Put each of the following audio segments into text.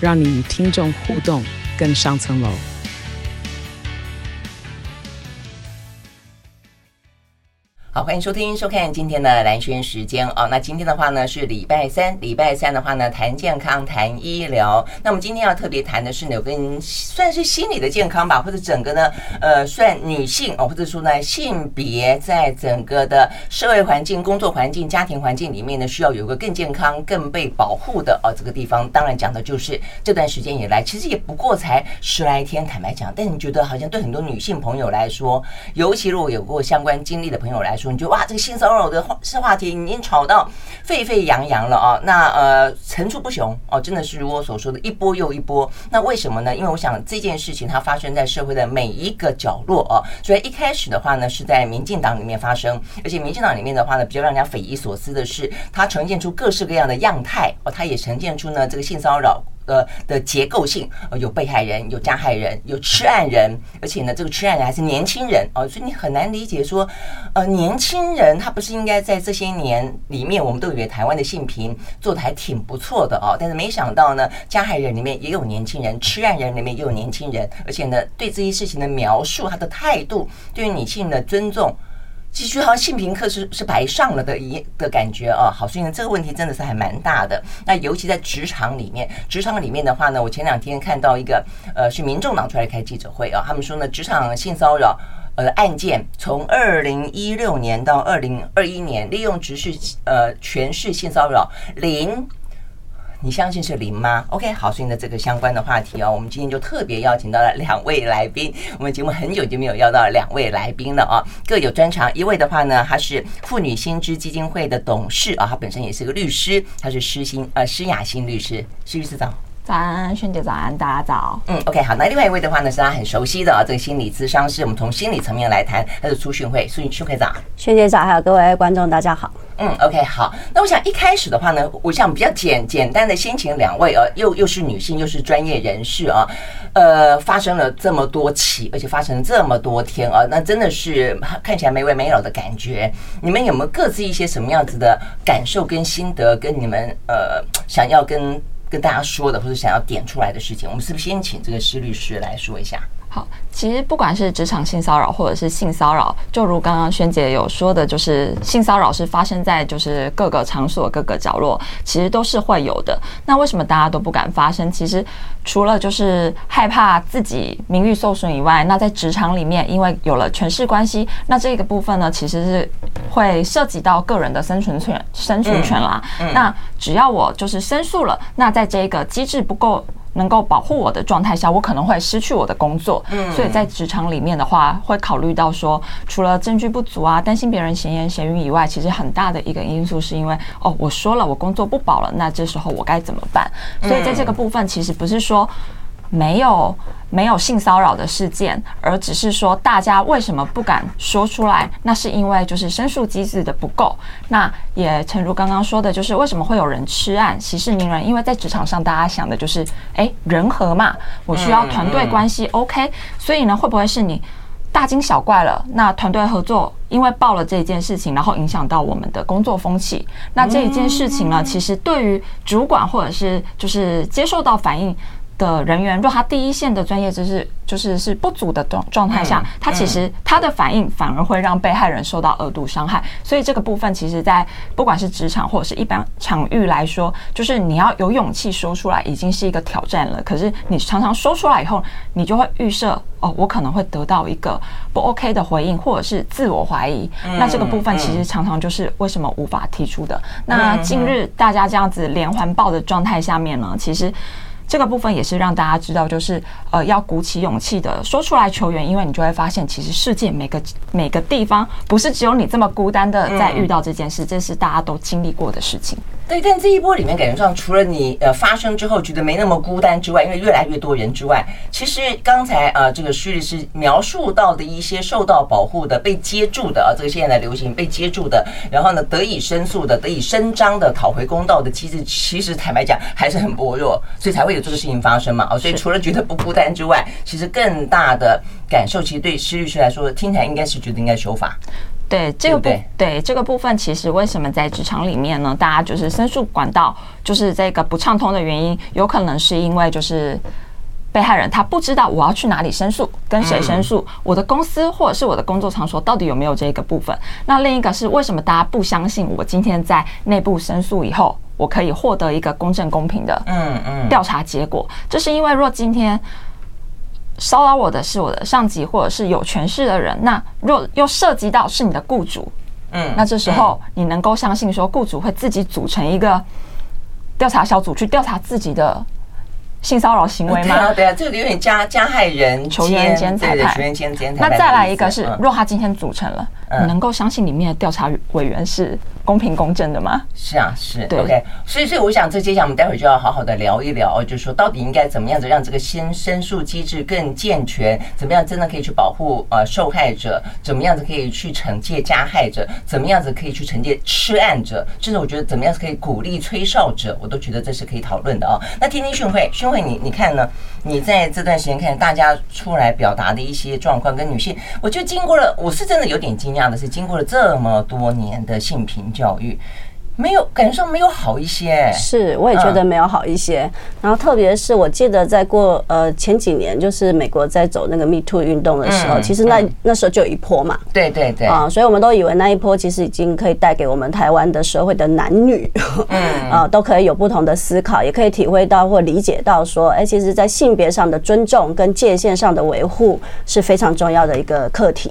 让你与听众互动更上层楼。欢迎收听、收看今天的蓝轩时间哦。那今天的话呢是礼拜三，礼拜三的话呢谈健康、谈医疗。那我们今天要特别谈的是呢，有跟算是心理的健康吧，或者整个呢，呃，算女性哦，或者说呢性别在整个的社会环境、工作环境、家庭环境里面呢，需要有个更健康、更被保护的哦。这个地方当然讲的就是这段时间以来，其实也不过才十来天，坦白讲。但你觉得好像对很多女性朋友来说，尤其如果有过相关经历的朋友来说，觉得哇，这个性骚扰的话是话题已经吵到沸沸扬扬了啊！那呃层出不穷哦，真的是如我所说的一波又一波。那为什么呢？因为我想这件事情它发生在社会的每一个角落啊。所以一开始的话呢，是在民进党里面发生，而且民进党里面的话呢，比较让人家匪夷所思的是，它呈现出各式各样的样态哦，它也呈现出呢这个性骚扰。呃的结构性，呃有被害人，有加害人，有吃案人，而且呢，这个吃案人还是年轻人哦，所以你很难理解说，呃，年轻人他不是应该在这些年里面，我们都以为台湾的性平做得还挺不错的哦，但是没想到呢，加害人里面也有年轻人，吃案人里面也有年轻人，而且呢，对这些事情的描述，他的态度，对于女性的尊重。其实好像性平课是是白上了的一的感觉啊，好，所以呢，这个问题真的是还蛮大的。那尤其在职场里面，职场里面的话呢，我前两天看到一个呃，是民众党出来开记者会啊，他们说呢，职场性骚扰呃案件从二零一六年到二零二一年，利用职事呃权势性骚扰零。你相信是零吗？OK，好，所以呢，这个相关的话题哦，我们今天就特别邀请到了两位来宾。我们节目很久就没有邀到两位来宾了啊，各有专长。一位的话呢，他是妇女新知基金会的董事啊，他本身也是个律师，他是施新呃施雅欣律师，施律师长。早安，萱姐早安，大家早。嗯，OK，好，那另外一位的话呢，是他很熟悉的啊，这个心理咨商师，我们从心理层面来谈，他是苏训慧，苏训慧长。萱姐早，还有各位观众，大家好。嗯，OK，好，那我想一开始的话呢，我想比较简简单的先请两位啊，又又是女性，又是专业人士啊，呃，发生了这么多起，而且发生了这么多天啊，那真的是看起来没完没了的感觉。你们有没有各自一些什么样子的感受跟心得，跟你们呃想要跟？跟大家说的，或者想要点出来的事情，我们是不是先请这个施律师来说一下？好，其实不管是职场性骚扰或者是性骚扰，就如刚刚萱姐有说的，就是性骚扰是发生在就是各个场所、各个角落，其实都是会有的。那为什么大家都不敢发声？其实除了就是害怕自己名誉受损以外，那在职场里面，因为有了权势关系，那这个部分呢，其实是会涉及到个人的生存权、生存权啦。那只要我就是申诉了，那在这个机制不够。能够保护我的状态下，我可能会失去我的工作。嗯，所以在职场里面的话，会考虑到说，除了证据不足啊，担心别人闲言闲语以外，其实很大的一个因素是因为，哦，我说了我工作不保了，那这时候我该怎么办？所以在这个部分，其实不是说。没有没有性骚扰的事件，而只是说大家为什么不敢说出来？那是因为就是申诉机制的不够。那也诚如刚刚说的，就是为什么会有人吃案息事宁人？因为在职场上，大家想的就是，哎，人和嘛，我需要团队关系，OK。所以呢，会不会是你大惊小怪了？那团队合作，因为报了这件事情，然后影响到我们的工作风气。那这一件事情呢，其实对于主管或者是就是接受到反应的人员，若他第一线的专业知识就是是不足的状状态下，他其实他的反应反而会让被害人受到恶度伤害。所以这个部分，其实在不管是职场或者是一般场域来说，就是你要有勇气说出来，已经是一个挑战了。可是你常常说出来以后，你就会预设哦，我可能会得到一个不 OK 的回应，或者是自我怀疑。那这个部分其实常常就是为什么无法提出的。那近日大家这样子连环爆的状态下面呢，其实。这个部分也是让大家知道，就是呃，要鼓起勇气的说出来求援，因为你就会发现，其实世界每个每个地方不是只有你这么孤单的在遇到这件事，这是大家都经历过的事情。对，但这一波里面感觉上，除了你呃发生之后觉得没那么孤单之外，因为越来越多人之外，其实刚才啊、这个徐律师描述到的一些受到保护的、被接住的啊，这个现在的流行被接住的，然后呢得以申诉的、得以伸张的、讨回公道的机制，其实坦白讲还是很薄弱，所以才会有这个事情发生嘛。哦，所以除了觉得不孤单之外，其实更大的感受，其实对施律师来说，听起来应该是觉得应该修法。对这个部对，对这个部分，其实为什么在职场里面呢？大家就是申诉管道就是这个不畅通的原因，有可能是因为就是被害人他不知道我要去哪里申诉，跟谁申诉，我的公司或者是我的工作场所到底有没有这个部分。那另一个是为什么大家不相信我今天在内部申诉以后，我可以获得一个公正公平的嗯嗯调查结果？这是因为若今天。骚扰我的是我的上级，或者是有权势的人。那若又涉及到是你的雇主，嗯，那这时候你能够相信说雇主会自己组成一个调查小组去调查自己的性骚扰行为吗？对啊，对啊，这个有点加加害人球员兼裁判，球员兼裁判。那再来一个是，若他今天组成了，你能够相信里面的调查委员是？公平公正的吗？是啊，是对 OK。所以，所以我想，这接下来我们待会儿就要好好的聊一聊，就是说，到底应该怎么样子让这个先申诉机制更健全？怎么样真的可以去保护呃受害者？怎么样子可以去惩戒加害者？怎么样子可以去惩戒吃案者？甚至我觉得怎么样子可以鼓励吹哨者？我都觉得这是可以讨论的啊。那天天讯会，讯会，你你看呢？你在这段时间看大家出来表达的一些状况，跟女性，我就经过了，我是真的有点惊讶的是，经过了这么多年的性平教育。没有感觉上没有好一些，是我也觉得没有好一些。然后特别是我记得在过呃前几年，就是美国在走那个 Me Too 运动的时候，其实那那时候就有一波嘛。对对对啊，所以我们都以为那一波其实已经可以带给我们台湾的社会的男女，嗯 啊都可以有不同的思考，也可以体会到或理解到说，哎，其实，在性别上的尊重跟界限上的维护是非常重要的一个课题。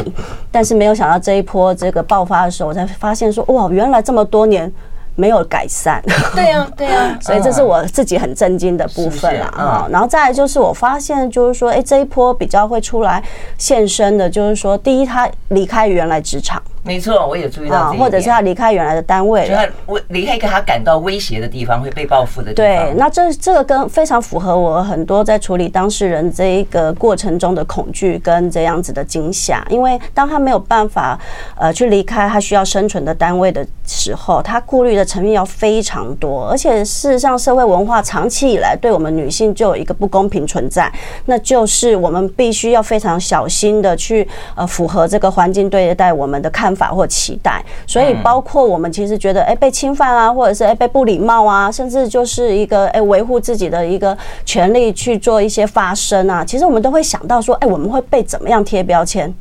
但是没有想到这一波这个爆发的时候，我才发现说，哇，原来这么多年。没有改善，对呀，对呀，所以这是我自己很震惊的部分啦啊。然后再来就是我发现，就是说，哎，这一波比较会出来现身的，就是说，第一，他离开原来职场。没错，我也注意到，或者是他离开原来的单位，他离开一个他感到威胁的地方，会被报复的地方。对，那这这个跟非常符合我很多在处理当事人这一个过程中的恐惧跟这样子的惊吓，因为当他没有办法呃去离开他需要生存的单位的时候，他顾虑的层面要非常多，而且事实上社会文化长期以来对我们女性就有一个不公平存在，那就是我们必须要非常小心的去呃符合这个环境对待我们的看法。或期待，所以包括我们其实觉得，哎，被侵犯啊，或者是哎被不礼貌啊，甚至就是一个哎维护自己的一个权利去做一些发声啊，其实我们都会想到说，哎，我们会被怎么样贴标签？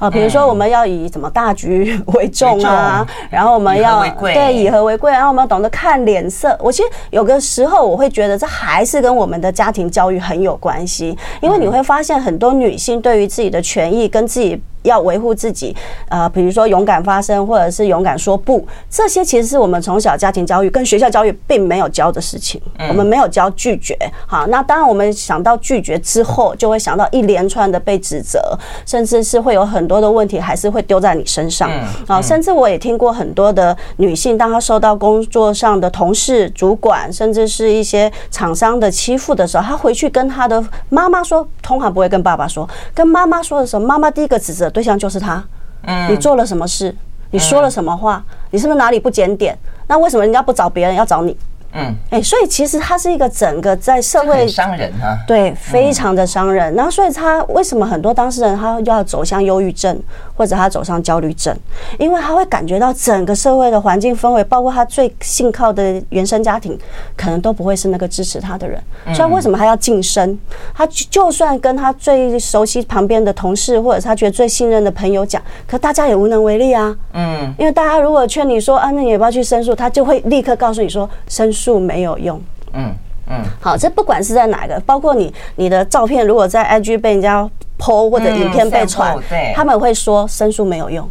啊，比如说我们要以什么大局为重啊，然后我们要对以和为贵，然后我们要懂得看脸色。我其实有个时候我会觉得这还是跟我们的家庭教育很有关系，因为你会发现很多女性对于自己的权益跟自己。要维护自己，呃，比如说勇敢发声，或者是勇敢说不，这些其实是我们从小家庭教育跟学校教育并没有教的事情。我们没有教拒绝，好，那当然我们想到拒绝之后，就会想到一连串的被指责，甚至是会有很多的问题还是会丢在你身上。啊，甚至我也听过很多的女性，当她受到工作上的同事、主管，甚至是一些厂商的欺负的时候，她回去跟她的妈妈说，通常不会跟爸爸说，跟妈妈说的时候，妈妈第一个指责。对象就是他，嗯，你做了什么事？你说了什么话？你是不是哪里不检点？那为什么人家不找别人，要找你？嗯，哎，所以其实他是一个整个在社会伤人啊，对，非常的伤人。然后，所以他为什么很多当事人他要走向忧郁症，或者他走上焦虑症？因为他会感觉到整个社会的环境氛围，包括他最信靠的原生家庭，可能都不会是那个支持他的人。所以为什么他要晋升？他就算跟他最熟悉旁边的同事，或者他觉得最信任的朋友讲，可大家也无能为力啊。嗯，因为大家如果劝你说啊，那你也不要去申诉，他就会立刻告诉你说申诉。数没有用，嗯嗯，好，这不管是在哪个，包括你你的照片如果在 IG 被人家 po 或者影片被传，他们会说申诉没有用，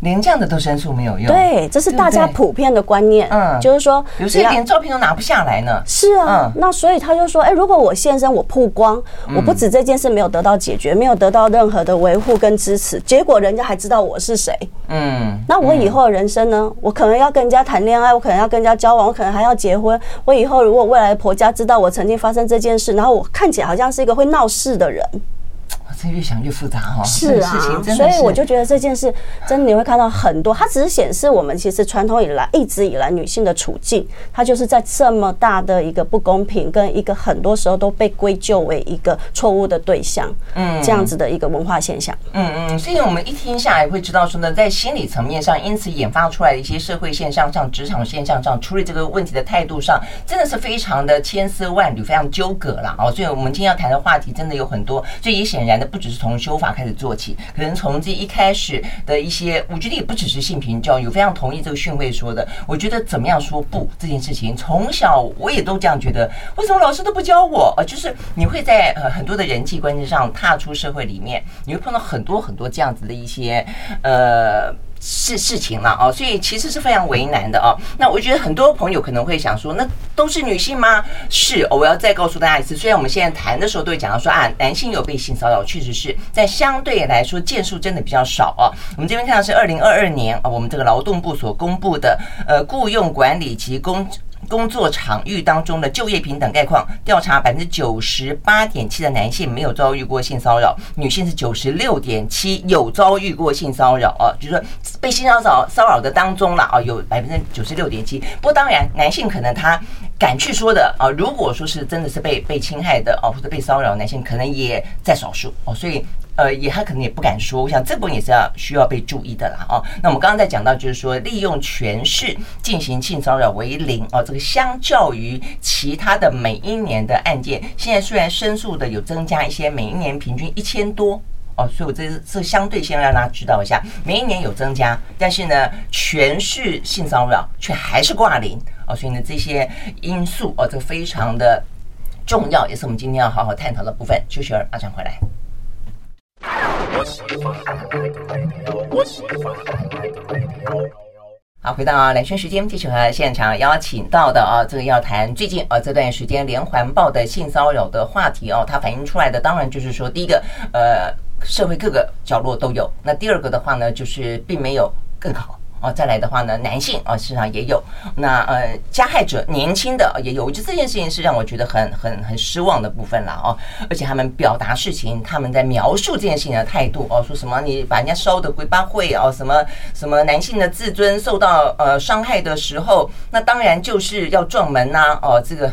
连这样的都申诉没有用。对，这是大家普遍的观念。嗯，就是说，有些连照片都拿不下来呢。是啊，那所以他就说，哎，如果我现身，我曝光，我不止这件事没有得到解决，没有得到任何的维护跟支持，结果人家还知道我是谁。嗯，那我以后的人生呢？我可能要跟人家谈恋爱，我可能要跟人家交往，我可能还要结婚。我以后如果未来婆家知道我曾经发生这件事，然后我看起来好像是一个会闹事的人。这越想越复杂哈，是啊，所以我就觉得这件事真的你会看到很多，它只是显示我们其实传统以来一直以来女性的处境，它就是在这么大的一个不公平跟一个很多时候都被归咎为一个错误的对象，嗯，这样子的一个文化现象，嗯嗯，所以我们一听下来会知道说呢，在心理层面上，因此引发出来的一些社会现象上、职场现象上，处理这个问题的态度上，真的是非常的千丝万缕，非常纠葛了哦。所以我们今天要谈的话题真的有很多，所以也显然那。不只是从修法开始做起，可能从这一开始的一些，我觉得也不只是性平教育，我非常同意这个训诲说的。我觉得怎么样说不这件事情，从小我也都这样觉得。为什么老师都不教我？呃，就是你会在呃很多的人际关系上踏出社会里面，你会碰到很多很多这样子的一些呃。事事情了哦，所以其实是非常为难的哦。那我觉得很多朋友可能会想说，那都是女性吗？是，我要再告诉大家一次，虽然我们现在谈的时候都会讲到说啊，男性有被性骚扰，确实是在相对来说件数真的比较少哦。我们这边看到是二零二二年啊，我们这个劳动部所公布的呃雇佣管理及工。工作场域当中的就业平等概况调查，百分之九十八点七的男性没有遭遇过性骚扰，女性是九十六点七有遭遇过性骚扰啊，就是说被性骚扰骚扰的当中了啊，有百分之九十六点七。不过当然，男性可能他敢去说的啊，如果说是真的是被被侵害的啊，或者被骚扰，男性可能也在少数哦，所以。呃，也他可能也不敢说，我想这部分也是要需要被注意的啦哦。那我们刚刚在讲到，就是说利用权势进行性骚扰为零哦，这个相较于其他的每一年的案件，现在虽然申诉的有增加一些，每一年平均一千多哦，所以我这这相对先让大家知道一下，每一年有增加，但是呢，权势性骚扰却还是挂零哦，所以呢，这些因素哦，这个非常的重要，也是我们今天要好好探讨的部分。休息儿马上回来。好，回到两圈时间，继续和现场邀请到的啊，这个要谈最近啊这段时间连环爆的性骚扰的话题哦，它反映出来的当然就是说，第一个呃，社会各个角落都有；那第二个的话呢，就是并没有更好。哦，再来的话呢，男性啊，事实上也有。那呃，加害者年轻的也有。我觉得这件事情是让我觉得很很很失望的部分了哦。而且他们表达事情，他们在描述这件事情的态度哦，说什么你把人家烧的鬼巴会哦，什么什么男性的自尊受到呃伤害的时候，那当然就是要撞门呐哦，这个。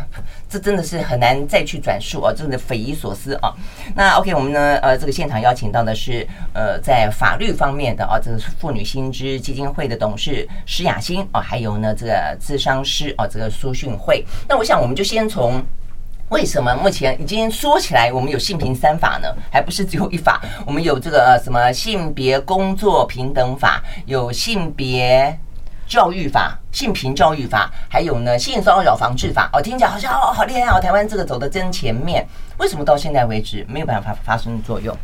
这真的是很难再去转述啊，真的匪夷所思啊。那 OK，我们呢，呃，这个现场邀请到的是呃，在法律方面的啊，这个是妇女新知基金会的董事施雅欣啊，还有呢，这个咨商师啊，这个苏训诲。那我想，我们就先从为什么目前已经说起来，我们有性平三法呢？还不是只有一法，我们有这个什么性别工作平等法，有性别。教育法、性平教育法，还有呢性骚扰防治法，哦，听起来好像哦好厉害哦，台湾这个走的真前面，为什么到现在为止没有办法发生作用？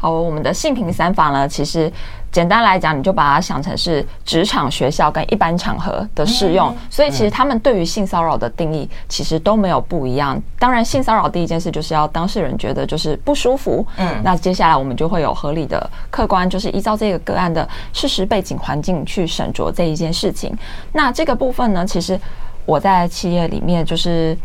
好，我们的性平三法呢，其实简单来讲，你就把它想成是职场、学校跟一般场合的适用。所以，其实他们对于性骚扰的定义其实都没有不一样。当然，性骚扰第一件事就是要当事人觉得就是不舒服。嗯，那接下来我们就会有合理的、客观，就是依照这个个案的事实背景环境去审酌这一件事情。那这个部分呢，其实我在企业里面就是。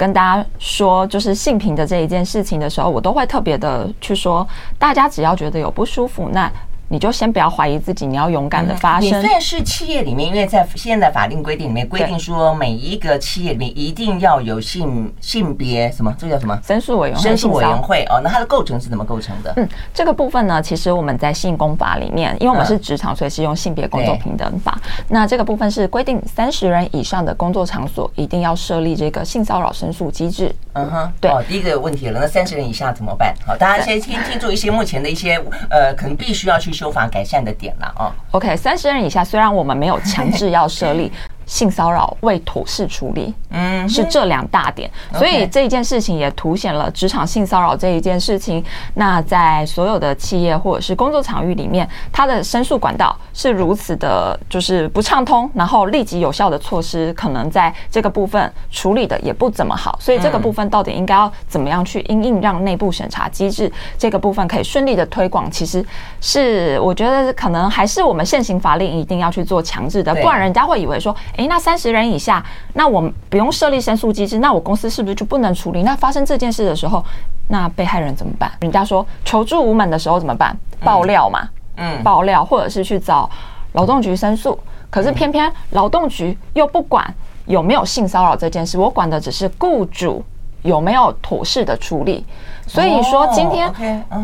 跟大家说，就是性平的这一件事情的时候，我都会特别的去说，大家只要觉得有不舒服，那。你就先不要怀疑自己，你要勇敢的发声。你虽然是企业里面，因为在现在法定规定里面规定说，每一个企业里面一定要有性性别什么，这个叫什么？申诉委员会。申诉委员会哦，那它的构成是怎么构成的？嗯，这个部分呢，其实我们在性工法里面，因为我们是职场，所以是用性别工作平等法。那这个部分是规定三十人以上的工作场所一定要设立这个性骚扰申诉机制。嗯哼，对。哦，第一个问题了，那三十人以下怎么办？好，大家先听听做一些目前的一些呃，可能必须要去。修法改善的点了哦。OK，三十人以下虽然我们没有强制要设立。性骚扰未妥善处理，嗯，是这两大点。所以这一件事情也凸显了职场性骚扰这一件事情。那在所有的企业或者是工作场域里面，它的申诉管道是如此的，就是不畅通，然后立即有效的措施可能在这个部分处理的也不怎么好。所以这个部分到底应该要怎么样去因应，让内部审查机制这个部分可以顺利的推广，其实是我觉得可能还是我们现行法令一定要去做强制的，不然人家会以为说，诶，那三十人以下，那我们不用设立申诉机制，那我公司是不是就不能处理？那发生这件事的时候，那被害人怎么办？人家说求助无门的时候怎么办？爆料嘛，嗯，爆料或者是去找劳动局申诉，可是偏偏劳动局又不管有没有性骚扰这件事，我管的只是雇主。有没有妥适的处理？所以说，今天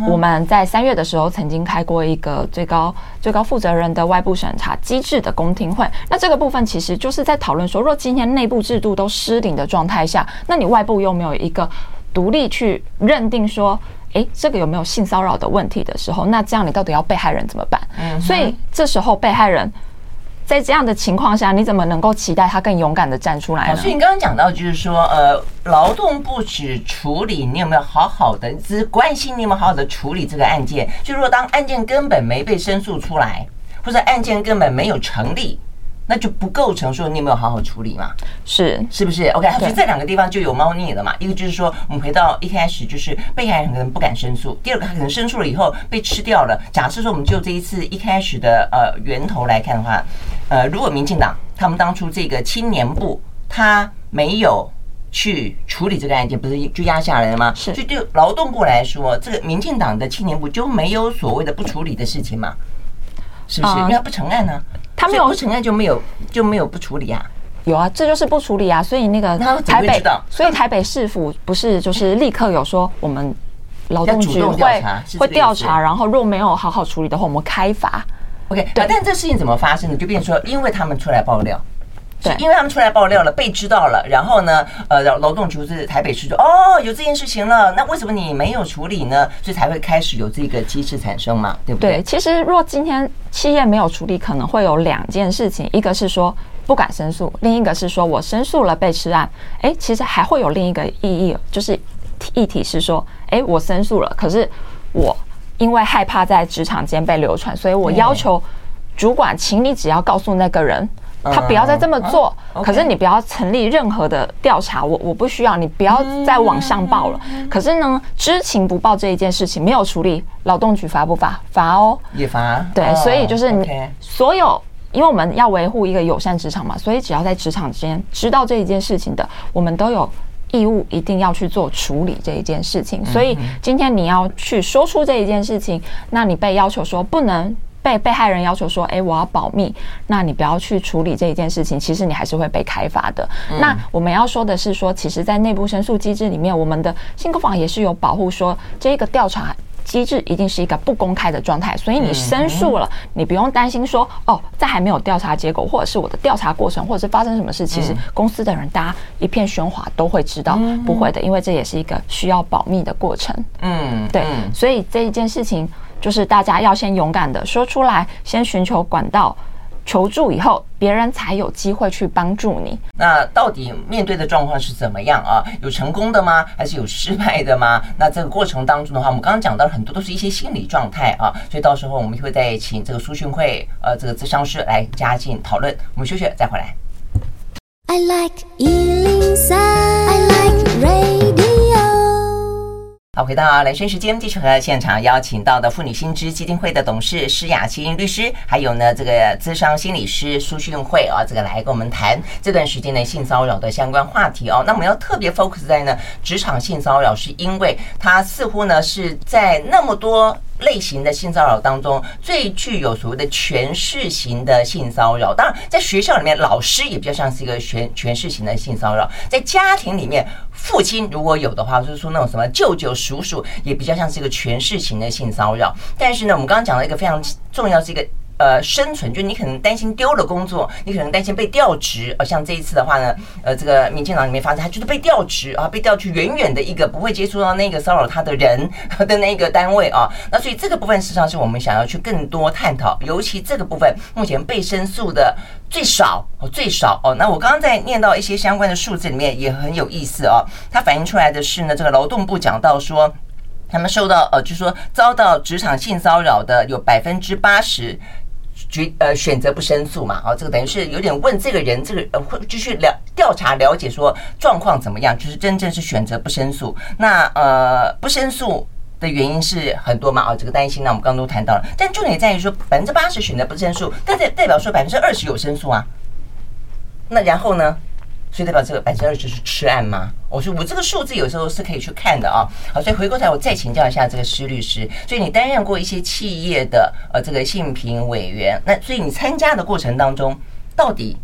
我们在三月的时候曾经开过一个最高最高负责人的外部审查机制的公听会。那这个部分其实就是在讨论说，若今天内部制度都失灵的状态下，那你外部又没有一个独立去认定说，诶，这个有没有性骚扰的问题的时候，那这样你到底要被害人怎么办？所以这时候被害人。在这样的情况下，你怎么能够期待他更勇敢的站出来呢？所以你刚刚讲到，就是说，呃，劳动部只处理你有没有好好的，只关心你有没有好好的处理这个案件。就如果当案件根本没被申诉出来，或者案件根本没有成立。那就不构成说你有没有好好处理嘛？是是不是？OK，所以这两个地方就有猫腻了嘛。一个就是说，我们回到一开始，就是被害人可能不敢申诉；第二个，他可能申诉了以后被吃掉了。假设说，我们就这一次一开始的呃源头来看的话，呃，如果民进党他们当初这个青年部他没有去处理这个案件，不是就压下来了吗？是。就对劳动部来说，这个民进党的青年部就没有所谓的不处理的事情嘛？是不是？因为他不成案呢。他没有不承认就没有就没有不处理啊？有啊，这就是不处理啊。所以那个台北，所以台北市府不是就是立刻有说我们劳动局会会调查，然后若没有好好处理的话，我们开罚。OK，对。但这事情怎么发生的？就变成说，因为他们出来爆料。对，因为他们出来爆料了，被知道了，然后呢，呃，劳动局是台北市就哦，有这件事情了，那为什么你没有处理呢？所以才会开始有这个机制产生嘛，对不对？对，其实若今天企业没有处理，可能会有两件事情，一个是说不敢申诉，另一个是说我申诉了被吃案。哎，其实还会有另一个意义，就是议题是说，哎，我申诉了，可是我因为害怕在职场间被流传，所以我要求主管，请你只要告诉那个人。他不要再这么做，可是你不要成立任何的调查，我我不需要，你不要再往上报了。可是呢，知情不报这一件事情没有处理，劳动局罚不罚？罚哦，也罚。对，所以就是你所有，因为我们要维护一个友善职场嘛，所以只要在职场之间知道这一件事情的，我们都有义务一定要去做处理这一件事情。所以今天你要去说出这一件事情，那你被要求说不能。被被害人要求说：“哎，我要保密，那你不要去处理这一件事情。其实你还是会被开罚的。那我们要说的是说，其实，在内部申诉机制里面，我们的性工法也是有保护，说这个调查机制一定是一个不公开的状态。所以你申诉了，你不用担心说，哦，在还没有调查结果，或者是我的调查过程，或者是发生什么事，其实公司的人大家一片喧哗都会知道，不会的，因为这也是一个需要保密的过程。嗯，对，所以这一件事情。”就是大家要先勇敢的说出来，先寻求管道求助，以后别人才有机会去帮助你。那到底面对的状况是怎么样啊？有成功的吗？还是有失败的吗？那这个过程当中的话，我们刚刚讲到很多都是一些心理状态啊，所以到时候我们会再请这个苏训会呃这个咨商师来加进讨论。我们休息再回来。I like 103, I like radio 好，回到人生时间，继续和现场邀请到的妇女新知基金会的董事施雅青律师，还有呢这个咨商心理师苏训慧啊，这个来跟我们谈这段时间的性骚扰的相关话题哦。那我们要特别 focus 在呢职场性骚扰，是因为它似乎呢是在那么多。类型的性骚扰当中，最具有所谓的权势型的性骚扰。当然，在学校里面，老师也比较像是一个权权势型的性骚扰。在家庭里面，父亲如果有的话，就是说那种什么舅舅、叔叔，也比较像是一个权势型的性骚扰。但是呢，我们刚刚讲了一个非常重要，是一个呃生存，就你可能担心丢了工作，你可能担心被调职。呃，像这一次的话呢，呃，这个民进党里面发生，他就是被调职啊，被调去远远的一个不会接触到那个骚扰他的人 的那个单位啊。那所以这个部分实际上是我们想要去更多探讨，尤其这个部分目前被申诉的最少哦，最少哦。那我刚刚在念到一些相关的数字里面也很有意思哦，它反映出来的是呢，这个劳动部讲到说。他们受到呃，就是说遭到职场性骚扰的有百分之八十决呃选择不申诉嘛，啊，这个等于是有点问这个人这个呃会继续了调查了解说状况怎么样，就是真正是选择不申诉。那呃不申诉的原因是很多嘛，啊，这个担心那我们刚刚都谈到了，但重点在于说百分之八十选择不申诉，但代代表说百分之二十有申诉啊。那然后呢？所以代表这个百分之二十是吃案吗？我说我这个数字有时候是可以去看的啊。好，所以回过头来我再请教一下这个施律师。所以你担任过一些企业的呃这个性评委员，那所以你参加的过程当中，到底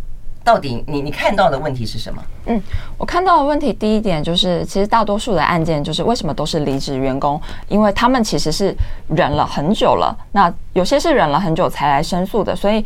到底你你看到的问题是什么？嗯，我看到的问题第一点就是，其实大多数的案件就是为什么都是离职员工，因为他们其实是忍了很久了，那有些是忍了很久才来申诉的，所以。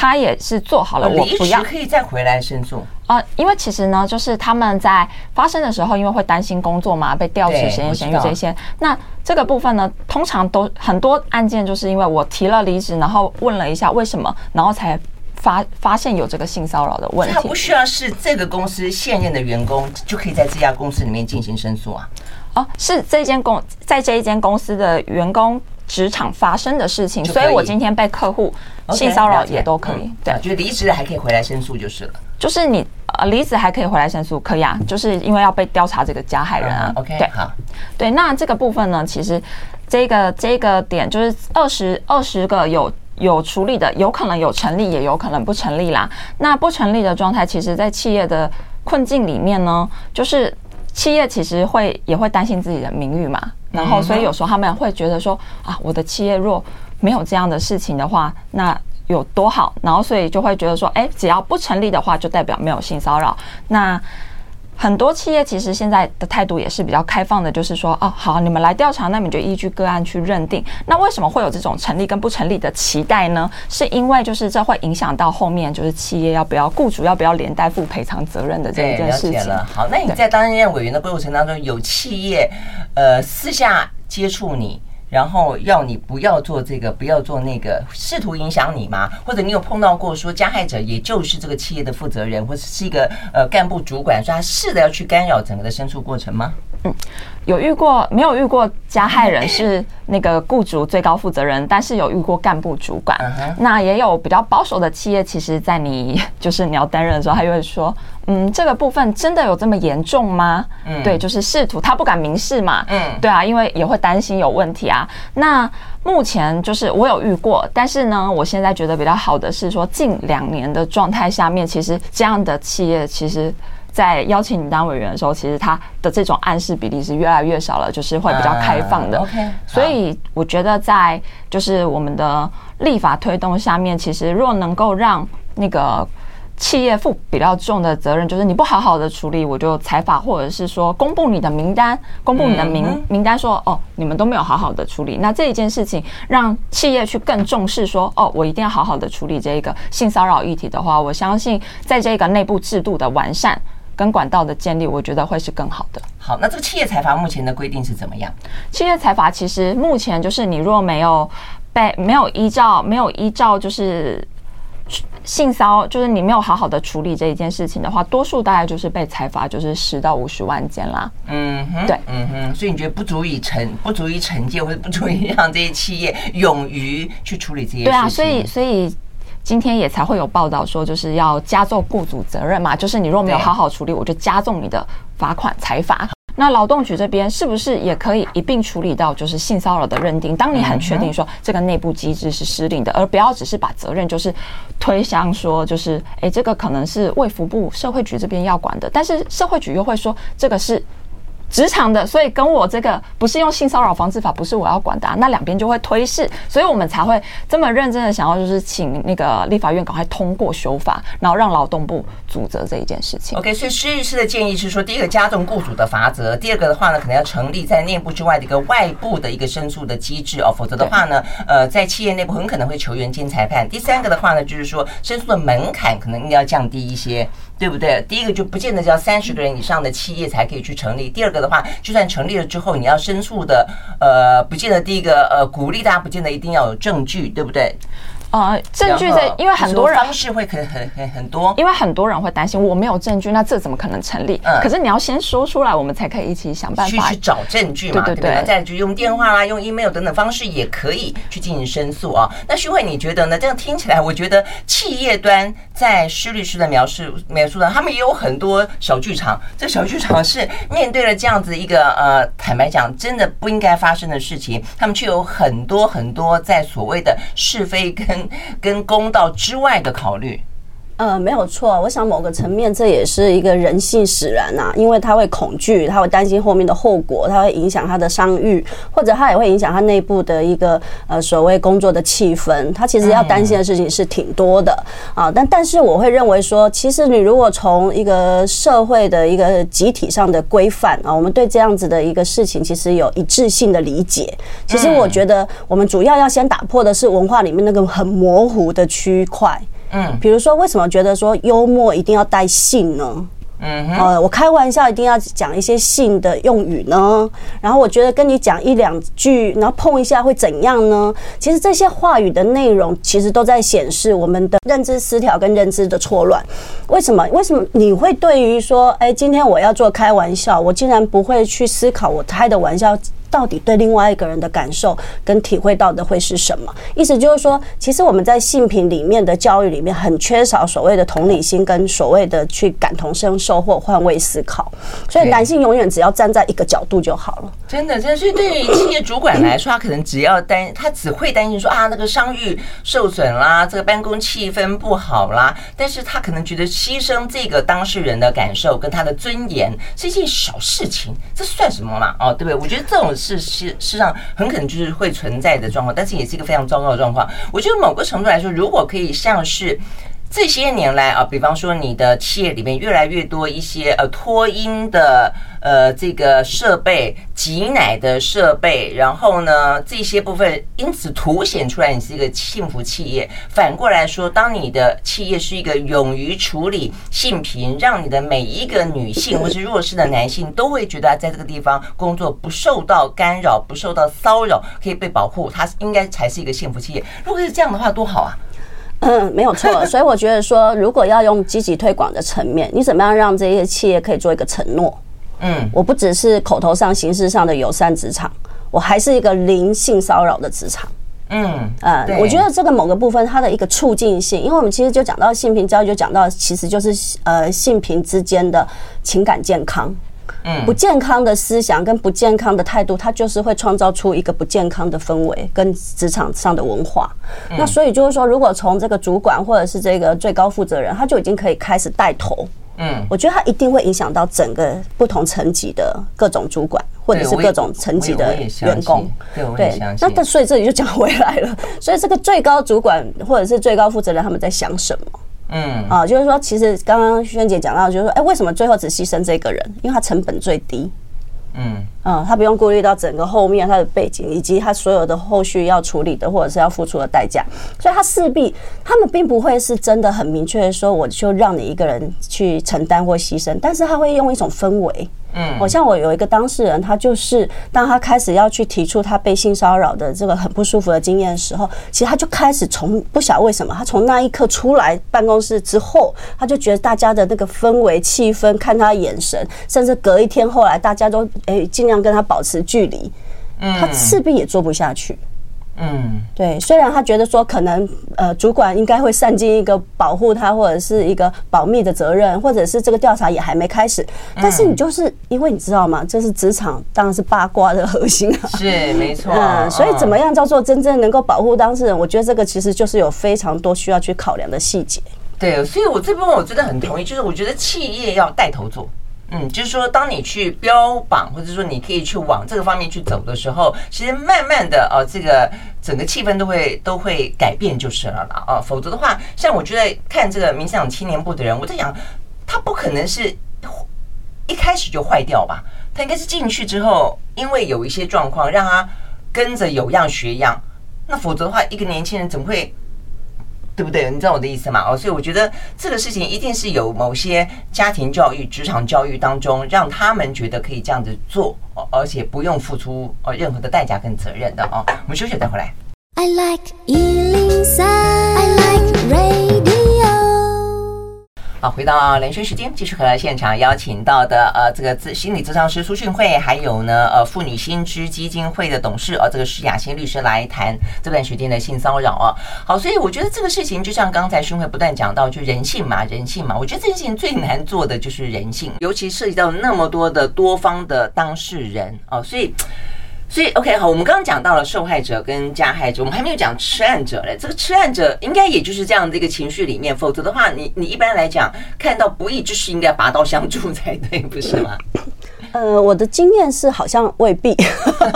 他也是做好了，我不要可以再回来申诉啊，因为其实呢，就是他们在发生的时候，因为会担心工作嘛，被调职、闲言闲语这些。那这个部分呢，通常都很多案件，就是因为我提了离职，然后问了一下为什么，然后才发发现有这个性骚扰的问题。他不需要是这个公司现任的员工就可以在这家公司里面进行申诉啊？哦，是这间公在这一间公司的员工。职场发生的事情，所以我今天被客户性骚扰也都可以。嗯、对，就离职了还可以回来申诉就是了。就是你呃离子还可以回来申诉，可以啊，就是因为要被调查这个加害人啊。OK，对，好，对，那这个部分呢，其实这个这个点就是二十二十个有有处理的，有可能有成立，也有可能不成立啦。那不成立的状态，其实在企业的困境里面呢，就是企业其实会也会担心自己的名誉嘛。然后，所以有时候他们会觉得说啊，我的企业若没有这样的事情的话，那有多好。然后，所以就会觉得说，哎，只要不成立的话，就代表没有性骚扰。那很多企业其实现在的态度也是比较开放的，就是说，哦，好，你们来调查，那你就依据个案去认定。那为什么会有这种成立跟不成立的期待呢？是因为就是这会影响到后面就是企业要不要、雇主要不要连带负赔偿责任的这一件事情。了。好，那你在担任委员的过程当中，有企业呃私下接触你？然后要你不要做这个，不要做那个，试图影响你吗？或者你有碰到过说加害者也就是这个企业的负责人，或者是一个呃干部主管，说他试着要去干扰整个的申诉过程吗？嗯，有遇过，没有遇过加害人是那个雇主最高负责人，但是有遇过干部主管。那也有比较保守的企业，其实，在你就是你要担任的时候，他就会说。嗯，这个部分真的有这么严重吗？嗯，对，就是试图他不敢明示嘛。嗯，对啊，因为也会担心有问题啊。那目前就是我有遇过，但是呢，我现在觉得比较好的是说，近两年的状态下面，其实这样的企业，其实在邀请你当委员的时候，其实他的这种暗示比例是越来越少了，就是会比较开放的。OK，所以我觉得在就是我们的立法推动下面，其实若能够让那个。企业负比较重的责任，就是你不好好的处理，我就裁罚，或者是说公布你的名单，公布你的名名单，说哦，你们都没有好好的处理。那这一件事情让企业去更重视，说哦，我一定要好好的处理这一个性骚扰议题的话，我相信在这个内部制度的完善跟管道的建立，我觉得会是更好的。好，那这个企业财阀目前的规定是怎么样？企业财阀其实目前就是你若没有被没有依照没有依照就是。性骚就是你没有好好的处理这一件事情的话，多数大概就是被财罚，就是十到五十万件啦。嗯哼，对，嗯哼，所以你觉得不足以惩，不足以惩戒，或者不足以让这些企业勇于去处理这些事情。对啊，所以所以今天也才会有报道说，就是要加重雇主责任嘛，就是你若没有好好处理，我就加重你的罚款裁罚。那劳动局这边是不是也可以一并处理到，就是性骚扰的认定？当你很确定说这个内部机制是失灵的，而不要只是把责任就是推向说，就是诶、欸，这个可能是卫福部社会局这边要管的，但是社会局又会说这个是职场的，所以跟我这个不是用性骚扰防治法，不是我要管的，啊，那两边就会推事，所以我们才会这么认真的想要，就是请那个立法院赶快通过修法，然后让劳动部主责这一件事情。OK，所以施律师的建议是说，第一个加重雇主的罚则，第二个的话呢，可能要成立在内部之外的一个外部的一个申诉的机制哦，否则的话呢，呃，在企业内部很可能会球员兼裁判。第三个的话呢，就是说申诉的门槛可能应该要降低一些。对不对？第一个就不见得要三十个人以上的企业才可以去成立。第二个的话，就算成立了之后，你要申诉的，呃，不见得第一个呃鼓励大家不见得一定要有证据，对不对？呃，证据在，因为很多人方式会很很很很多，因为很多人会担心我没有证据，那这怎么可能成立？嗯，可是你要先说出来，我们才可以一起想办法去去找证据嘛，对对对。再就用电话啦，用 email 等等方式也可以去进行申诉啊。那徐慧，你觉得呢？这样听起来，我觉得企业端在施律师的描述描述呢，他们也有很多小剧场。这小剧场是面对了这样子一个呃，坦白讲，真的不应该发生的事情，他们却有很多很多在所谓的是非跟。跟公道之外的考虑。呃，没有错。我想某个层面，这也是一个人性使然呐，因为他会恐惧，他会担心后面的后果，他会影响他的商誉，或者他也会影响他内部的一个呃所谓工作的气氛。他其实要担心的事情是挺多的啊。但但是我会认为说，其实你如果从一个社会的一个集体上的规范啊，我们对这样子的一个事情其实有一致性的理解。其实我觉得我们主要要先打破的是文化里面那个很模糊的区块。嗯，比如说，为什么觉得说幽默一定要带性呢？嗯，呃，我开玩笑一定要讲一些性的用语呢？然后我觉得跟你讲一两句，然后碰一下会怎样呢？其实这些话语的内容，其实都在显示我们的认知失调跟认知的错乱。为什么？为什么你会对于说，哎，今天我要做开玩笑，我竟然不会去思考我开的玩笑？到底对另外一个人的感受跟体会到的会是什么？意思就是说，其实我们在性平里面的教育里面很缺少所谓的同理心跟所谓的去感同身受或换位思考，所以男性永远只要站在一个角度就好了。真的，真的，所以对于企业主管来说，他可能只要担，他只会担心说啊，那个商誉受损啦，这个办公气氛不好啦，但是他可能觉得牺牲这个当事人的感受跟他的尊严是一件小事情，这算什么嘛？哦，对不对？我觉得这种。是是，事实上很可能就是会存在的状况，但是也是一个非常糟糕的状况。我觉得某个程度来说，如果可以像是这些年来啊，比方说你的企业里面越来越多一些呃脱音的。呃，这个设备挤奶的设备，然后呢，这些部分因此凸显出来你是一个幸福企业。反过来说，当你的企业是一个勇于处理性平，让你的每一个女性或是弱势的男性都会觉得在这个地方工作不受到干扰、不受到骚扰，可以被保护，它应该才是一个幸福企业。如果是这样的话，多好啊！嗯，没有错。所以我觉得说，如果要用积极推广的层面，你怎么样让这些企业可以做一个承诺？嗯，我不只是口头上、形式上的友善职场，我还是一个零性骚扰的职场。嗯，呃，我觉得这个某个部分它的一个促进性，因为我们其实就讲到性平教育，就讲到其实就是呃性平之间的情感健康。嗯，不健康的思想跟不健康的态度，它就是会创造出一个不健康的氛围跟职场上的文化。那所以就是说，如果从这个主管或者是这个最高负责人，他就已经可以开始带头。嗯，我觉得它一定会影响到整个不同层级的各种主管，或者是各种层级的员工。对，那但所以这里就讲回来了。所以这个最高主管或者是最高负责人他们在想什么？嗯，啊，就是说，其实刚刚萱姐讲到，就是说，哎，为什么最后只牺牲这个人？因为他成本最低。嗯。啊，他不用顾虑到整个后面他的背景，以及他所有的后续要处理的或者是要付出的代价，所以他势必他们并不会是真的很明确的说，我就让你一个人去承担或牺牲，但是他会用一种氛围。嗯，我像我有一个当事人，他就是当他开始要去提出他被性骚扰的这个很不舒服的经验的时候，其实他就开始从不晓得为什么，他从那一刻出来办公室之后，他就觉得大家的那个氛围气氛，看他眼神，甚至隔一天后来大家都诶尽量。跟他保持距离，他势必也做不下去。嗯，对。虽然他觉得说可能呃，主管应该会善尽一个保护他或者是一个保密的责任，或者是这个调查也还没开始，但是你就是因为你知道吗？这是职场，当然是八卦的核心啊。是没错。嗯，所以怎么样叫做真正能够保护当事人？我觉得这个其实就是有非常多需要去考量的细节。对，所以我这部分我真的很同意，就是我觉得企业要带头做。嗯，就是说，当你去标榜，或者说你可以去往这个方面去走的时候，其实慢慢的哦，这个整个气氛都会都会改变就是了啦啊。否则的话，像我觉得看这个民进党青年部的人，我在想，他不可能是一开始就坏掉吧？他应该是进去之后，因为有一些状况让他跟着有样学样。那否则的话，一个年轻人怎么会？对不对？你知道我的意思吗？哦，所以我觉得这个事情一定是有某些家庭教育、职场教育当中，让他们觉得可以这样子做，而且不用付出呃任何的代价跟责任的哦。我们休息再回来。I like 103, I like radio 好，回到连线时间，继续和现场邀请到的呃，这个咨心理咨商师苏训慧，还有呢呃妇女新知基金会的董事呃，这个是雅欣律师来谈这段时间的性骚扰啊。好，所以我觉得这个事情就像刚才训慧不断讲到，就人性嘛，人性嘛，我觉得这件事情最难做的就是人性，尤其涉及到那么多的多方的当事人哦，所以。所以，OK，好，我们刚刚讲到了受害者跟加害者，我们还没有讲吃案者嘞。这个吃案者应该也就是这样的一个情绪里面，否则的话，你你一般来讲看到不义之事，应该拔刀相助才对，不是吗？呃，我的经验是好像未必，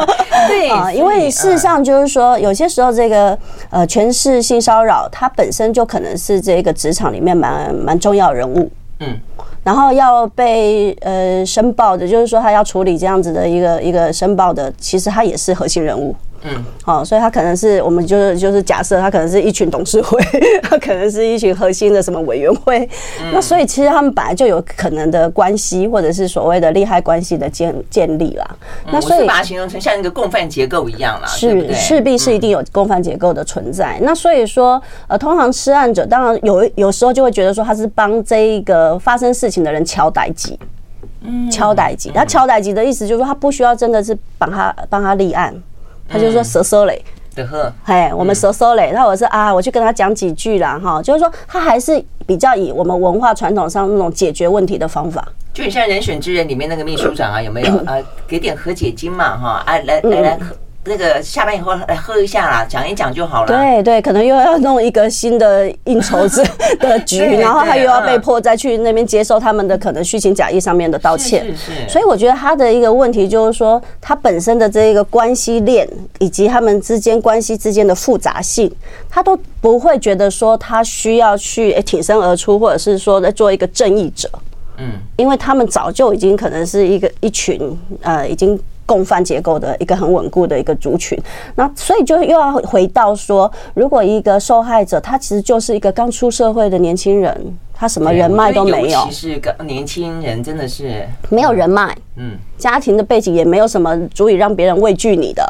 对 啊，因为事实上就是说，有些时候这个呃权势性骚扰，它本身就可能是这个职场里面蛮蛮重要的人物，嗯。然后要被呃申报的，就是说他要处理这样子的一个一个申报的，其实他也是核心人物。嗯，好，所以他可能是我们就是就是假设他可能是一群董事会，他可能是一群核心的什么委员会。那所以其实他们本来就有可能的关系，或者是所谓的利害关系的建建立啦。那所以把它形容成像一个共犯结构一样啦，是势必是一定有共犯结构的存在。那所以说，呃，通常痴汉者当然有有时候就会觉得说他是帮这一个发生事情的人敲代机，嗯，敲代机。他敲代机的意思就是说他不需要真的是帮他帮他立案。他就说蛇蛇嘞，的呵，嘿，我们蛇收嘞。那我是啊，我去跟他讲几句啦，哈，就是说他还是比较以我们文化传统上那种解决问题的方法，就你像《人选之人》里面那个秘书长啊，有没有 啊？给点和解金嘛，哈，啊，来来来。那个下班以后来喝一下啦，讲一讲就好了。对对，可能又要弄一个新的应酬子 的局，然后他又要被迫再去那边接受他们的可能虚情假意上面的道歉。是是。所以我觉得他的一个问题就是说，他本身的这一个关系链以及他们之间关系之间的复杂性，他都不会觉得说他需要去挺身而出，或者是说在做一个正义者。嗯，因为他们早就已经可能是一个一群呃已经。共犯结构的一个很稳固的一个族群，那所以就又要回到说，如果一个受害者他其实就是一个刚出社会的年轻人，他什么人脉都没有，其实个年轻人真的是没有人脉，嗯，家庭的背景也没有什么足以让别人畏惧你的，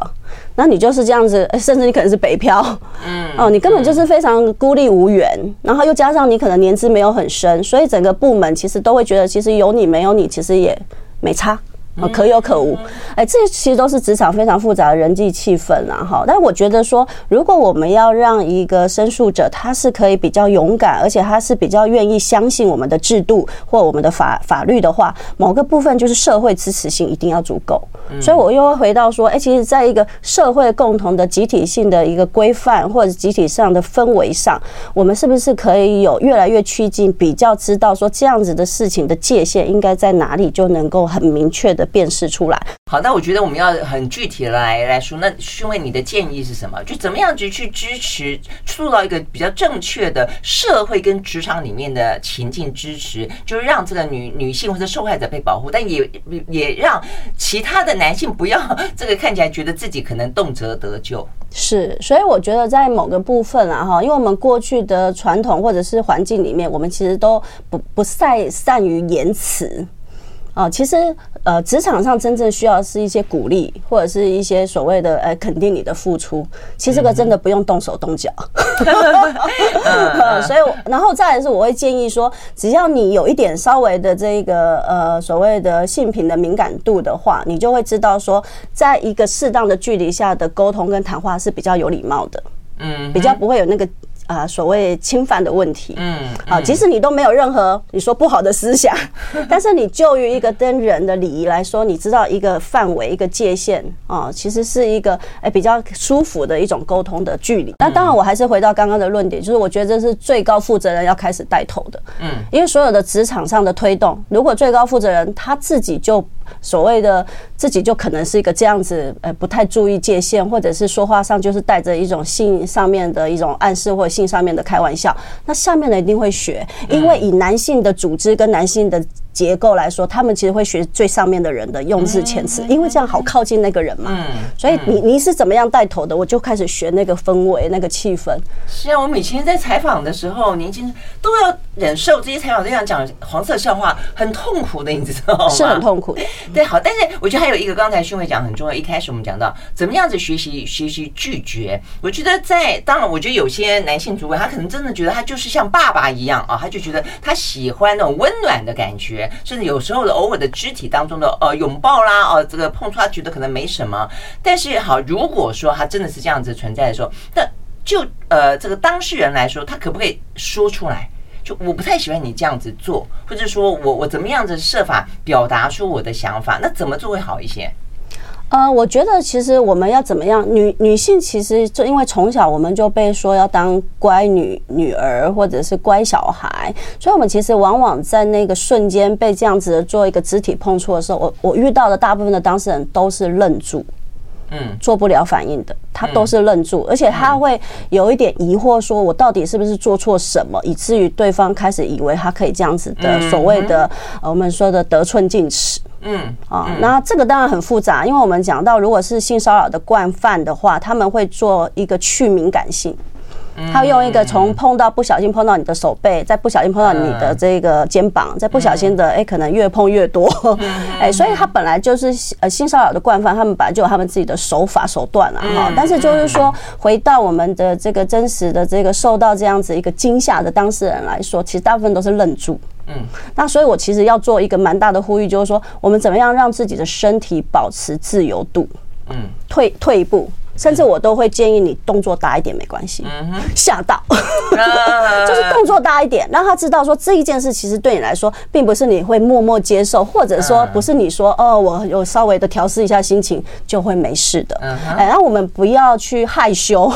那你就是这样子，甚至你可能是北漂，嗯，哦，你根本就是非常孤立无援，然后又加上你可能年资没有很深，所以整个部门其实都会觉得，其实有你没有你，其实也没差。啊，可有可无，哎，这其实都是职场非常复杂的人际气氛啦，哈。但我觉得说，如果我们要让一个申诉者，他是可以比较勇敢，而且他是比较愿意相信我们的制度或我们的法法律的话，某个部分就是社会支持性一定要足够。所以我又会回到说，哎，其实在一个社会共同的集体性的一个规范或者集体上的氛围上，我们是不是可以有越来越趋近，比较知道说这样子的事情的界限应该在哪里，就能够很明确的。辨识出来。好，那我觉得我们要很具体来来说，那询问你的建议是什么？就怎么样子去支持，塑造一个比较正确的社会跟职场里面的情境支持，就是让这个女女性或者受害者被保护，但也也让其他的男性不要这个看起来觉得自己可能动辄得咎。是，所以我觉得在某个部分啊，哈，因为我们过去的传统或者是环境里面，我们其实都不不太善于言辞。啊，其实呃，职场上真正需要是一些鼓励，或者是一些所谓的呃肯定你的付出。其实这个真的不用动手动脚。所以，然后再来是，我会建议说，只要你有一点稍微的这个呃所谓的性品的敏感度的话，你就会知道说，在一个适当的距离下的沟通跟谈话是比较有礼貌的。嗯，比较不会有那个。啊所谓侵犯的问题。嗯，啊，即使你都没有任何你说不好的思想，但是你就于一个跟人的礼仪来说，你知道一个范围、一个界限啊，其实是一个哎比较舒服的一种沟通的距离。那当然，我还是回到刚刚的论点，就是我觉得这是最高负责人要开始带头的。嗯，因为所有的职场上的推动，如果最高负责人他自己就所谓的自己就可能是一个这样子，呃，不太注意界限，或者是说话上就是带着一种性上面的一种暗示，或者性上面的开玩笑，那下面的一定会学，因为以男性的组织跟男性的。结构来说，他们其实会学最上面的人的用字遣词，因为这样好靠近那个人嘛。嗯，所以你你是怎么样带头的，我就开始学那个氛围、那个气氛。是啊，我们以前在采访的时候，年轻人都要忍受这些采访这样讲黄色笑话，很痛苦的，你知道吗？是很痛苦的。对，好，但是我觉得还有一个，刚才勋伟讲很重要。一开始我们讲到怎么样子学习学习拒绝，我觉得在当然，我觉得有些男性主管他可能真的觉得他就是像爸爸一样啊，他就觉得他喜欢那种温暖的感觉。甚至有时候的偶尔的肢体当中的呃拥抱啦，哦，这个碰触他觉得可能没什么，但是好，如果说他真的是这样子存在的时候，那就呃这个当事人来说，他可不可以说出来？就我不太喜欢你这样子做，或者说我我怎么样子设法表达出我的想法？那怎么做会好一些？呃，我觉得其实我们要怎么样？女女性其实就因为从小我们就被说要当乖女女儿或者是乖小孩，所以我们其实往往在那个瞬间被这样子做一个肢体碰触的时候，我我遇到的大部分的当事人都是愣住，嗯，做不了反应的，他都是愣住，而且他会有一点疑惑，说我到底是不是做错什么，以至于对方开始以为他可以这样子的所谓的呃我们说的得寸进尺。嗯。啊，那这个当然很复杂，因为我们讲到，如果是性骚扰的惯犯的话，他们会做一个去敏感性，他用一个从碰到不小心碰到你的手背，再不小心碰到你的这个肩膀，再不小心的哎，可能越碰越多，哎，所以他本来就是呃性骚扰的惯犯，他们本来就有他们自己的手法手段了哈。但是就是说，回到我们的这个真实的这个受到这样子一个惊吓的当事人来说，其实大部分都是愣住。嗯，那所以，我其实要做一个蛮大的呼吁，就是说，我们怎么样让自己的身体保持自由度？嗯，退退一步。甚至我都会建议你动作大一点没关系，吓到，就是动作大一点，让他知道说这一件事其实对你来说，并不是你会默默接受，或者说不是你说哦，我有稍微的调试一下心情就会没事的。哎，然后我们不要去害羞，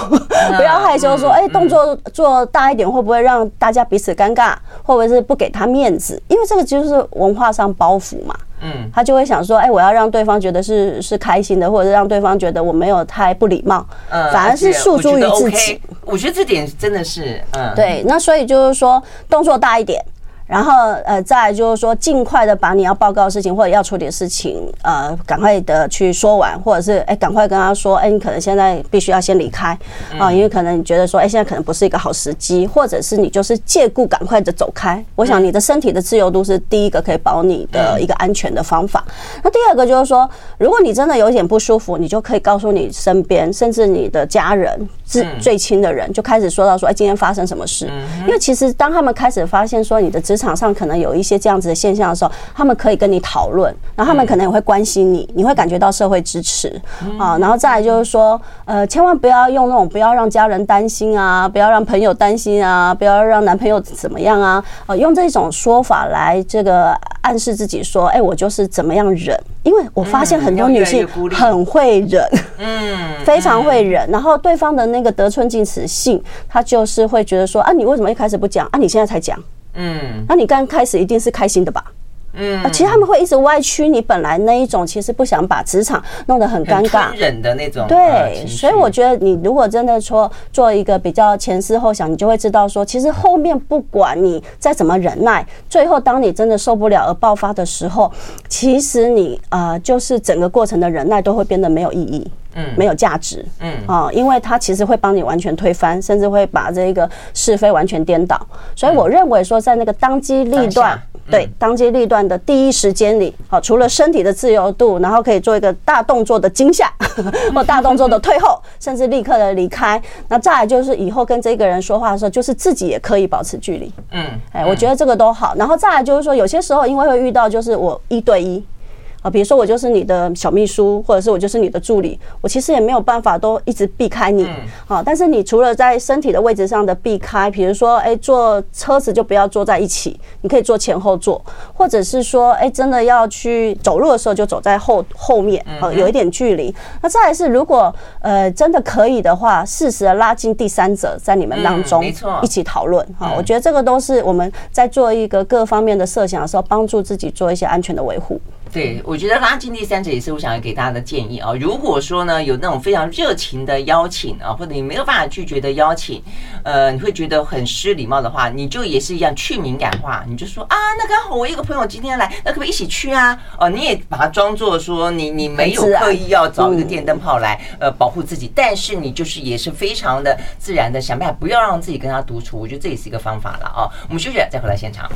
不要害羞说，哎，动作做大一点会不会让大家彼此尴尬，会不会是不给他面子？因为这个就是文化上包袱嘛。嗯，他就会想说，哎，我要让对方觉得是是开心的，或者是让对方觉得我没有太不礼貌，嗯，反而是诉诸于自己。我觉得这点真的是，嗯，对。那所以就是说，动作大一点。然后，呃，再来就是说，尽快的把你要报告的事情或者要处理的事情，呃，赶快的去说完，或者是哎，赶快跟他说，哎，你可能现在必须要先离开啊，因为可能你觉得说，哎，现在可能不是一个好时机，或者是你就是借故赶快的走开。我想你的身体的自由度是第一个可以保你的一个安全的方法。那第二个就是说，如果你真的有点不舒服，你就可以告诉你身边，甚至你的家人，最最亲的人，就开始说到说，哎，今天发生什么事？因为其实当他们开始发现说你的职场上可能有一些这样子的现象的时候，他们可以跟你讨论，然后他们可能也会关心你，你会感觉到社会支持啊。然后再来就是说，呃，千万不要用那种不要让家人担心啊，不要让朋友担心啊，不要让男朋友怎么样啊，呃，用这种说法来这个暗示自己说，哎，我就是怎么样忍。因为我发现很多女性很会忍，嗯，非常会忍。然后对方的那个得寸进尺性，他就是会觉得说，啊，你为什么一开始不讲？啊，你现在才讲。嗯，那你刚开始一定是开心的吧？嗯，其实他们会一直歪曲你本来那一种，其实不想把职场弄得很尴尬、忍的那种。对，所以我觉得你如果真的说做一个比较前思后想，你就会知道说，其实后面不管你再怎么忍耐，最后当你真的受不了而爆发的时候，其实你啊，就是整个过程的忍耐都会变得没有意义。嗯，没有价值。嗯啊，因为它其实会帮你完全推翻，甚至会把这个是非完全颠倒。所以我认为说，在那个当机立断，对，当机立断的第一时间里，好，除了身体的自由度，然后可以做一个大动作的惊吓，或大动作的退后，甚至立刻的离开。那再来就是以后跟这个人说话的时候，就是自己也可以保持距离。嗯，哎，我觉得这个都好。然后再来就是说，有些时候因为会遇到，就是我一对一。啊，比如说我就是你的小秘书，或者是我就是你的助理，我其实也没有办法都一直避开你，啊，但是你除了在身体的位置上的避开，比如说，哎，坐车子就不要坐在一起，你可以坐前后座，或者是说，哎，真的要去走路的时候就走在后后面，啊，有一点距离。那再来是，如果呃真的可以的话，适时的拉近第三者在你们当中，没错，一起讨论，哈，我觉得这个都是我们在做一个各方面的设想的时候，帮助自己做一些安全的维护。对，我觉得拉近第三者也是我想要给大家的建议啊。如果说呢有那种非常热情的邀请啊，或者你没有办法拒绝的邀请，呃，你会觉得很失礼貌的话，你就也是一样去敏感化，你就说啊，那刚好我一个朋友今天来，那可不可以一起去啊？哦，你也把它装作说你你没有刻意要找一个电灯泡来呃保护自己，但是你就是也是非常的自然的想办法不要让自己跟他独处，我觉得这也是一个方法了啊。我们休息再回来现场。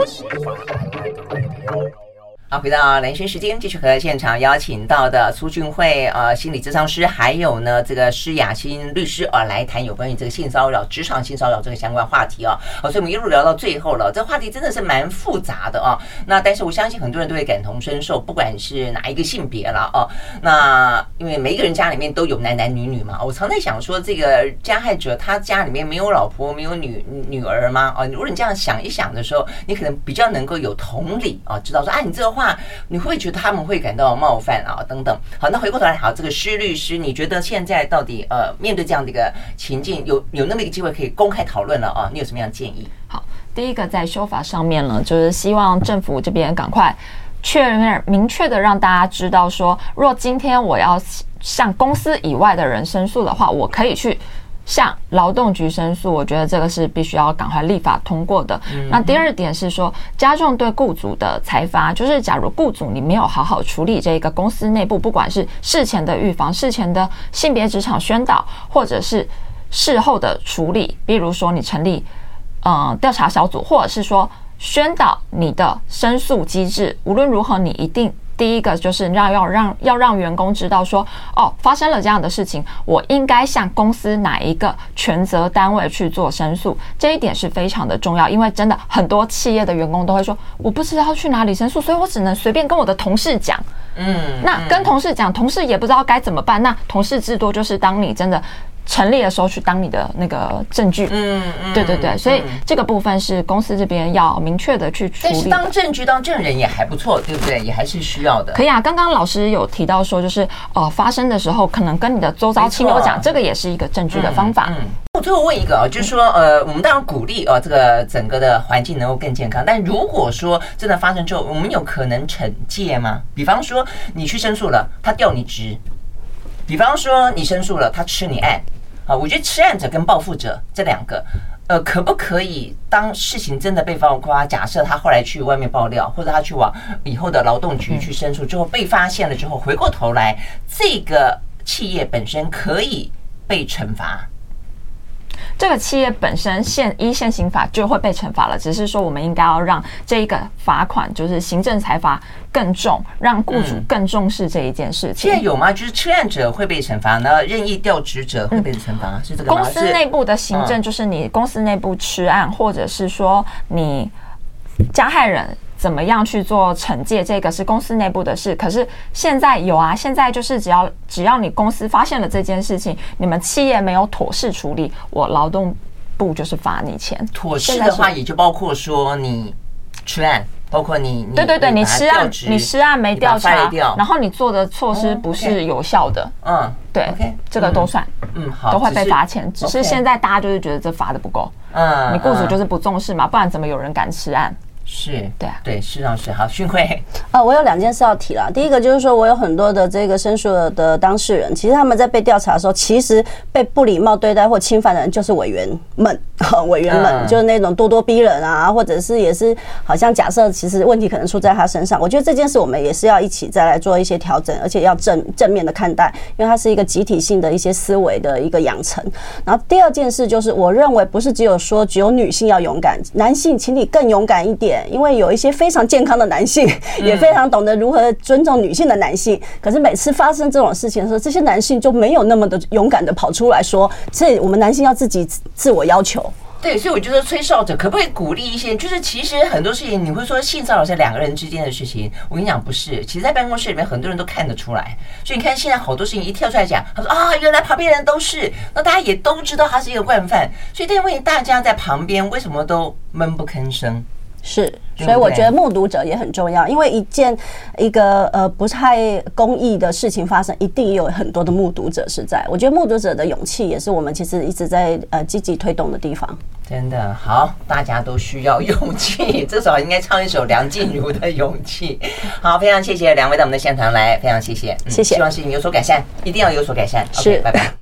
我喜欢。我喜欢好，回到兰萱时间，继续和现场邀请到的苏俊慧呃心理咨商师，还有呢这个施雅欣律师啊来谈有关于这个性骚扰、职场性骚扰这个相关话题啊。好，所以我们一路聊到最后了，这话题真的是蛮复杂的啊。那但是我相信很多人都会感同身受，不管是哪一个性别了哦。那因为每一个人家里面都有男男女女嘛，我常在想说，这个加害者他家里面没有老婆、没有女女儿吗？哦，如果你这样想一想的时候，你可能比较能够有同理啊，知道说，啊，你这个话。你会觉得他们会感到冒犯啊？等等。好，那回过头来，好，这个施律师，你觉得现在到底呃，面对这样的一个情境，有有那么一个机会可以公开讨论了啊？你有什么样的建议？好，第一个在修法上面呢，就是希望政府这边赶快确认明确的让大家知道说，若今天我要向公司以外的人申诉的话，我可以去。向劳动局申诉，我觉得这个是必须要赶快立法通过的。那第二点是说，加重对雇主的裁罚，就是假如雇主你没有好好处理这个公司内部，不管是事前的预防、事前的性别职场宣导，或者是事后的处理，比如说你成立嗯调查小组，或者是说宣导你的申诉机制，无论如何你一定。第一个就是要要让要让员工知道说，哦，发生了这样的事情，我应该向公司哪一个权责单位去做申诉，这一点是非常的重要。因为真的很多企业的员工都会说，我不知道去哪里申诉，所以我只能随便跟我的同事讲。嗯，那跟同事讲，同事也不知道该怎么办。那同事至多就是当你真的。成立的时候去当你的那个证据，嗯嗯，对对对，所以这个部分是公司这边要明确的去处理。但是当证据、当证人也还不错，对不对？也还是需要的。可以啊，刚刚老师有提到说，就是呃，发生的时候可能跟你的周遭亲友讲，这个也是一个证据的方法。嗯，我最后问一个啊，就是说呃，我们当然鼓励啊，这个整个的环境能够更健康。但如果说真的发生之后，我们有可能惩戒吗？比方说你去申诉了，他调你职；比方说你申诉了，他吃你案。啊，我觉得吃案者跟报复者这两个，呃，可不可以当事情真的被曝光，假设他后来去外面爆料，或者他去往以后的劳动局去申诉之后被发现了之后，回过头来，这个企业本身可以被惩罚。这个企业本身现依现行法就会被惩罚了，只是说我们应该要让这一个罚款就是行政裁罚更重，让雇主更重视这一件事情。现在有吗？就是吃案者会被惩罚呢？任意调职者会被惩罚？是这个吗？公司内部的行政就是你公司内部吃案，或者是说你加害人。怎么样去做惩戒？这个是公司内部的事。可是现在有啊，现在就是只要只要你公司发现了这件事情，你们企业没有妥善处理，我劳动部就是罚你钱。妥善的话，也就包括说你吃案，包括你对对对，你吃案你吃案没调查，然后你做的措施不是有效的，嗯，对这个都算，嗯，好，都会被罚钱。只是现在大家就是觉得这罚的不够，嗯，你雇主就是不重视嘛，不然怎么有人敢吃案？是对啊，对，是啊，是好，训慧啊，我有两件事要提了。第一个就是说，我有很多的这个申诉的当事人，其实他们在被调查的时候，其实被不礼貌对待或侵犯的人就是委员们，委员们就是那种咄咄逼人啊，或者是也是好像假设其实问题可能出在他身上。我觉得这件事我们也是要一起再来做一些调整，而且要正正面的看待，因为它是一个集体性的一些思维的一个养成。然后第二件事就是，我认为不是只有说只有女性要勇敢，男性请你更勇敢一点。因为有一些非常健康的男性，也非常懂得如何尊重女性的男性，可是每次发生这种事情的时候，这些男性就没有那么的勇敢的跑出来说，所以我们男性要自己自我要求。对，所以我觉得吹哨者可不可以鼓励一些？就是其实很多事情，你会说性骚扰是两个人之间的事情，我跟你讲不是。其实，在办公室里面，很多人都看得出来。所以你看，现在好多事情一跳出来讲，他说啊，原来旁边人都是，那大家也都知道他是一个惯犯。所以，这个问题大家在旁边为什么都闷不吭声？是，所以我觉得目睹者也很重要，因为一件一个呃不太公益的事情发生，一定有很多的目睹者是在。我觉得目睹者的勇气也是我们其实一直在呃积极推动的地方。真的好，大家都需要勇气，至少应该唱一首梁静茹的勇气。好，非常谢谢两位到我们的现场来，非常谢谢，谢谢，希望事情有所改善，一定要有所改善。是，拜拜。